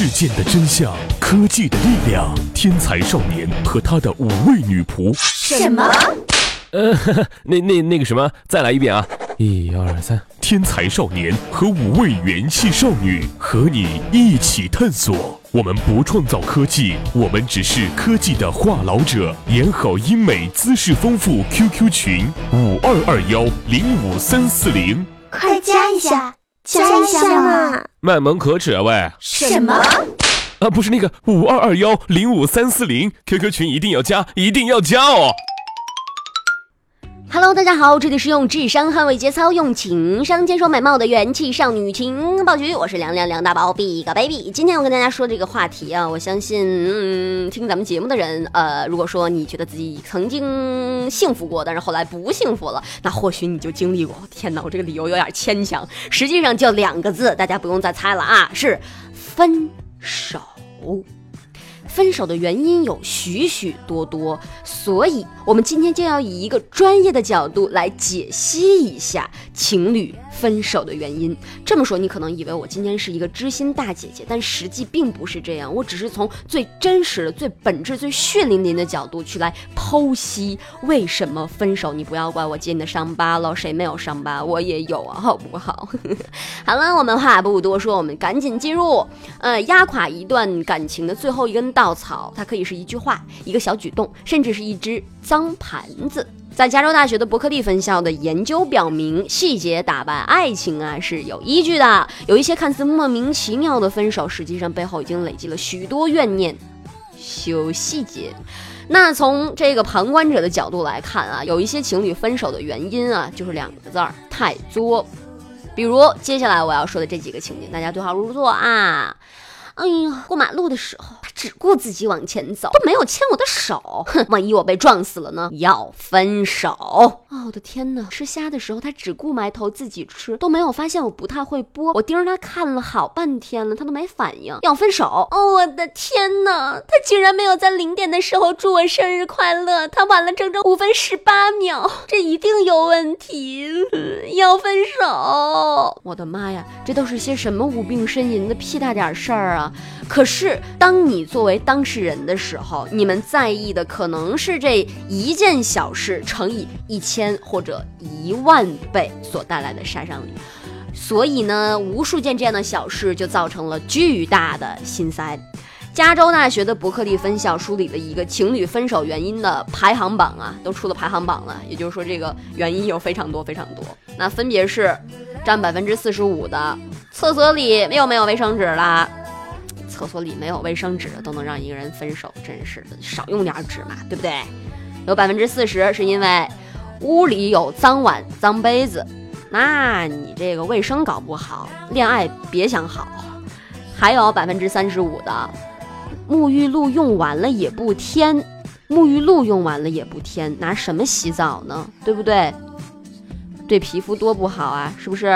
事件的真相，科技的力量，天才少年和他的五位女仆。什么？呃，那那那个什么，再来一遍啊！一二三，天才少年和五位元气少女和你一起探索。我们不创造科技，我们只是科技的话痨者。演好英美，姿势丰富。QQ 群五二二幺零五三四零，快加一下，加一下嘛！卖萌可耻啊喂！什么？啊，不是那个五二二幺零五三四零，QQ 群一定要加，一定要加哦！Hello，大家好，这里是用智商捍卫节操，用情商坚守美貌的元气少女情报局，我是凉凉梁大宝 Big Baby。今天我跟大家说这个话题啊，我相信，嗯，听咱们节目的人，呃，如果说你觉得自己曾经幸福过，但是后来不幸福了，那或许你就经历过。天哪，我这个理由有点牵强，实际上就两个字，大家不用再猜了啊，是分手。分手的原因有许许多多，所以我们今天就要以一个专业的角度来解析一下情侣。分手的原因，这么说你可能以为我今天是一个知心大姐姐，但实际并不是这样。我只是从最真实的、最本质、最血淋淋的角度去来剖析为什么分手。你不要怪我揭你的伤疤了，谁没有伤疤？我也有啊，好不好？好了，我们话不多说，我们赶紧进入。呃，压垮一段感情的最后一根稻草，它可以是一句话、一个小举动，甚至是一只脏盘子。在加州大学的伯克利分校的研究表明，细节打败爱情啊是有依据的。有一些看似莫名其妙的分手，实际上背后已经累积了许多怨念。修细节，那从这个旁观者的角度来看啊，有一些情侣分手的原因啊，就是两个字儿：太作。比如接下来我要说的这几个情景，大家对号入座啊。哎呀，过马路的时候，他只顾自己往前走，都没有牵我的手。哼，万一我被撞死了呢？要分手！哦，我的天哪！吃虾的时候，他只顾埋头自己吃，都没有发现我不太会剥。我盯着他看了好半天了，他都没反应。要分手！哦，我的天哪！他竟然没有在零点的时候祝我生日快乐，他晚了整整五分十八秒，这一定有问题！要分手！我的妈呀，这都是些什么无病呻吟的屁大点事儿啊！啊可是，当你作为当事人的时候，你们在意的可能是这一件小事乘以一千或者一万倍所带来的杀伤力。所以呢，无数件这样的小事就造成了巨大的心塞。加州大学的伯克利分校梳理了一个情侣分手原因的排行榜啊，都出了排行榜了。也就是说，这个原因有非常多非常多。那分别是占百分之四十五的，厕所里又没有卫生纸啦。厕所里没有卫生纸都能让一个人分手，真是的，少用点纸嘛，对不对？有百分之四十是因为屋里有脏碗、脏杯子，那你这个卫生搞不好，恋爱别想好。还有百分之三十五的沐浴露用完了也不添，沐浴露用完了也不添，拿什么洗澡呢？对不对？对皮肤多不好啊，是不是？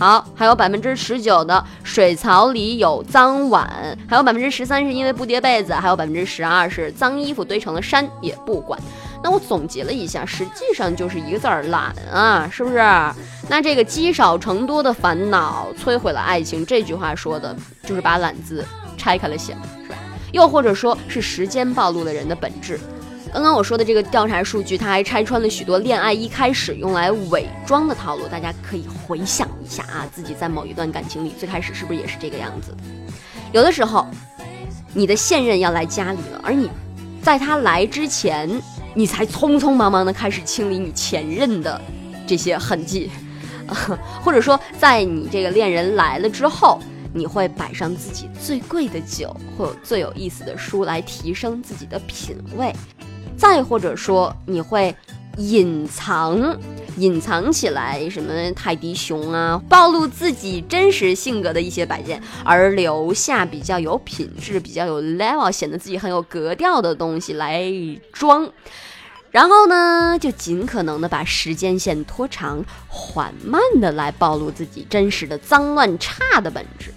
好，还有百分之十九的水槽里有脏碗，还有百分之十三是因为不叠被子，还有百分之十二是脏衣服堆成了山也不管。那我总结了一下，实际上就是一个字儿懒啊，是不是？那这个积少成多的烦恼摧毁了爱情，这句话说的就是把懒字拆开了写，是吧？又或者说是时间暴露了人的本质。刚刚我说的这个调查数据，它还拆穿了许多恋爱一开始用来伪装的套路。大家可以回想一下啊，自己在某一段感情里，最开始是不是也是这个样子的？有的时候，你的现任要来家里了，而你在他来之前，你才匆匆忙忙的开始清理你前任的这些痕迹，或者说，在你这个恋人来了之后，你会摆上自己最贵的酒或最有意思的书来提升自己的品味。再或者说，你会隐藏、隐藏起来什么泰迪熊啊，暴露自己真实性格的一些摆件，而留下比较有品质、比较有 level、显得自己很有格调的东西来装。然后呢，就尽可能的把时间线拖长，缓慢的来暴露自己真实的脏乱差的本质。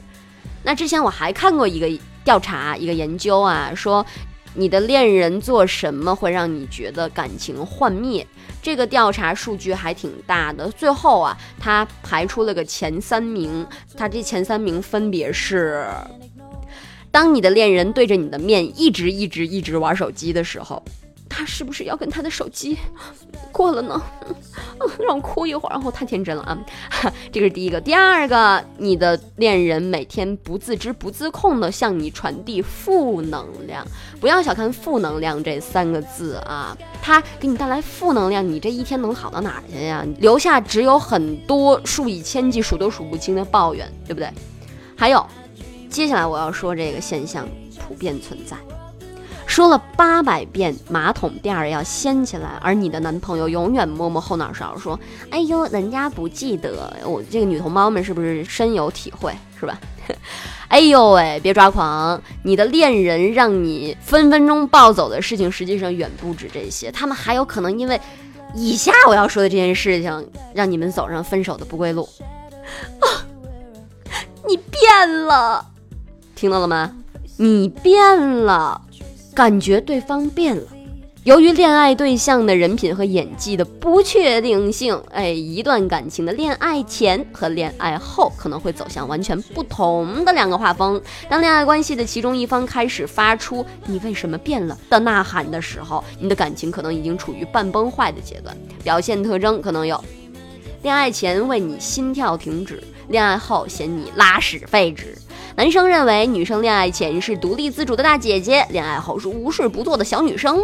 那之前我还看过一个调查，一个研究啊，说。你的恋人做什么会让你觉得感情幻灭？这个调查数据还挺大的。最后啊，他排出了个前三名，他这前三名分别是当你的恋人对着你的面一直一直一直玩手机的时候，他是不是要跟他的手机过了呢？让我哭一会儿，然后太天真了啊！这个是第一个，第二个，你的恋人每天不自知不自控的向你传递负能量，不要小看负能量这三个字啊，他给你带来负能量，你这一天能好到哪儿去呀？留下只有很多数以千计、数都数不清的抱怨，对不对？还有，接下来我要说这个现象普遍存在。说了八百遍马桶垫儿要掀起来，而你的男朋友永远摸摸后脑勺说：“哎呦，人家不记得。”我这个女同胞们是不是深有体会？是吧？哎呦喂，别抓狂！你的恋人让你分分钟暴走的事情，实际上远不止这些。他们还有可能因为以下我要说的这件事情，让你们走上分手的不归路。啊，你变了，听到了吗？你变了。感觉对方变了，由于恋爱对象的人品和演技的不确定性，哎，一段感情的恋爱前和恋爱后可能会走向完全不同的两个画风。当恋爱关系的其中一方开始发出“你为什么变了”的呐喊的时候，你的感情可能已经处于半崩坏的阶段。表现特征可能有：恋爱前为你心跳停止，恋爱后嫌你拉屎废纸。男生认为女生恋爱前是独立自主的大姐姐，恋爱后是无事不做的小女生；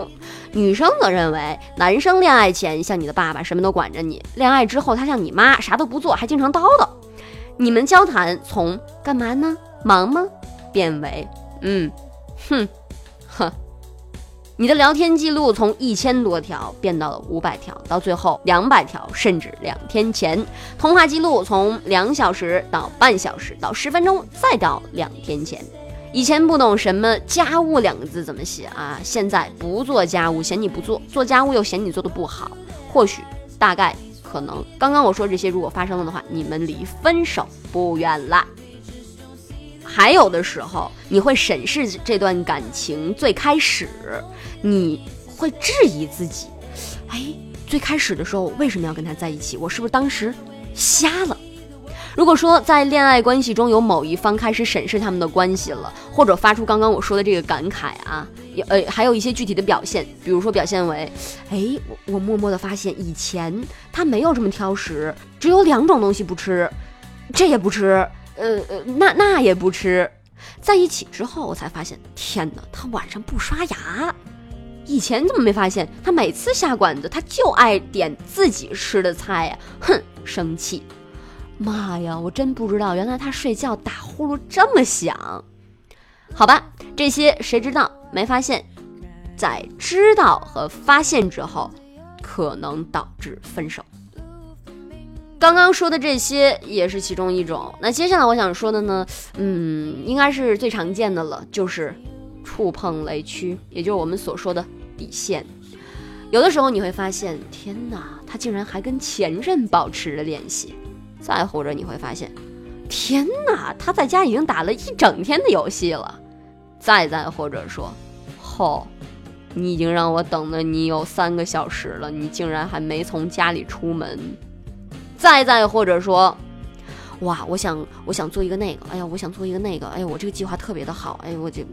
女生则认为男生恋爱前像你的爸爸，什么都管着你；恋爱之后他像你妈，啥都不做，还经常叨叨。你们交谈从干嘛呢？忙吗？变为嗯，哼，你的聊天记录从一千多条变到了五百条，到最后两百条，甚至两天前。通话记录从两小时到半小时，到十分钟，再到两天前。以前不懂什么家务两个字怎么写啊，现在不做家务嫌你不做，做家务又嫌你做的不好。或许，大概，可能，刚刚我说这些如果发生了的话，你们离分手不远了。还有的时候，你会审视这段感情最开始，你会质疑自己，哎，最开始的时候为什么要跟他在一起？我是不是当时瞎了？如果说在恋爱关系中有某一方开始审视他们的关系了，或者发出刚刚我说的这个感慨啊，也呃还有一些具体的表现，比如说表现为，哎，我我默默的发现以前他没有这么挑食，只有两种东西不吃，这也不吃。呃呃，那那也不吃，在一起之后我才发现，天哪，他晚上不刷牙，以前怎么没发现？他每次下馆子，他就爱点自己吃的菜呀，哼，生气，妈呀，我真不知道，原来他睡觉打呼噜这么响，好吧，这些谁知道没发现，在知道和发现之后，可能导致分手。刚刚说的这些也是其中一种。那接下来我想说的呢，嗯，应该是最常见的了，就是触碰雷区，也就是我们所说的底线。有的时候你会发现，天哪，他竟然还跟前任保持着联系。再或者你会发现，天哪，他在家已经打了一整天的游戏了。再再或者说，吼，你已经让我等了你有三个小时了，你竟然还没从家里出门。再再或者说，哇，我想我想做一个那个，哎呀，我想做一个那个，哎呀，我这个计划特别的好，哎，我这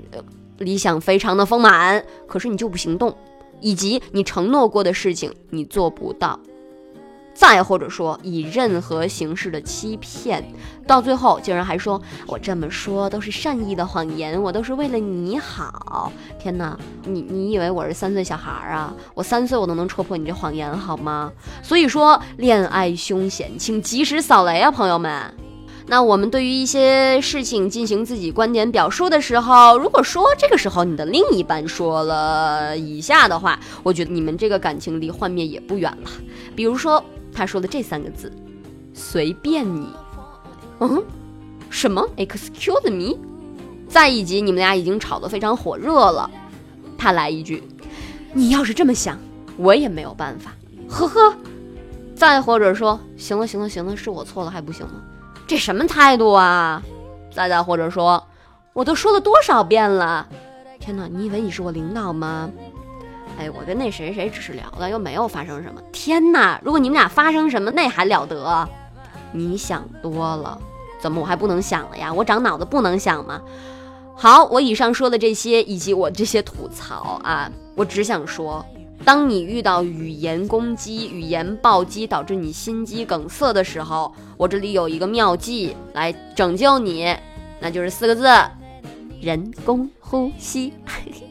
理想非常的丰满，可是你就不行动，以及你承诺过的事情你做不到。再或者说，以任何形式的欺骗，到最后竟然还说我这么说都是善意的谎言，我都是为了你好。天哪，你你以为我是三岁小孩啊？我三岁我都能戳破你这谎言好吗？所以说，恋爱凶险，请及时扫雷啊，朋友们。那我们对于一些事情进行自己观点表述的时候，如果说这个时候你的另一半说了以下的话，我觉得你们这个感情离幻灭也不远了。比如说。他说的这三个字，随便你，嗯，什么？Excuse me？再一集，你们俩已经吵得非常火热了，他来一句，你要是这么想，我也没有办法，呵呵。再或者说，行了行了行了，是我错了还不行吗？这什么态度啊？再再或者说，我都说了多少遍了？天哪，你以为你是我领导吗？哎，我跟那谁谁只是聊了，又没有发生什么。天哪，如果你们俩发生什么，那还了得？你想多了，怎么我还不能想了呀？我长脑子不能想吗？好，我以上说的这些，以及我这些吐槽啊，我只想说，当你遇到语言攻击、语言暴击导致你心肌梗塞的时候，我这里有一个妙计来拯救你，那就是四个字：人工呼吸。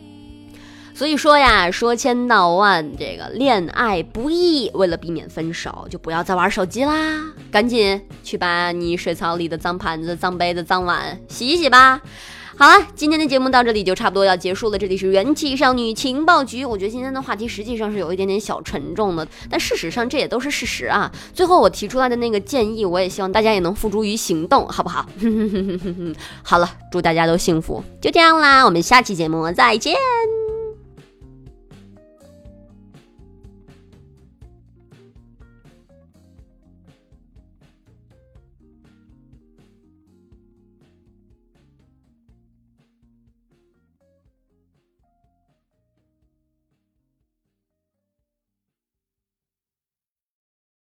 所以说呀，说千道万，这个恋爱不易，为了避免分手，就不要再玩手机啦，赶紧去把你水槽里的脏盘子、脏杯子、脏碗洗一洗吧。好了，今天的节目到这里就差不多要结束了。这里是元气少女情报局。我觉得今天的话题实际上是有一点点小沉重的，但事实上这也都是事实啊。最后我提出来的那个建议，我也希望大家也能付诸于行动，好不好？好了，祝大家都幸福。就这样啦，我们下期节目再见。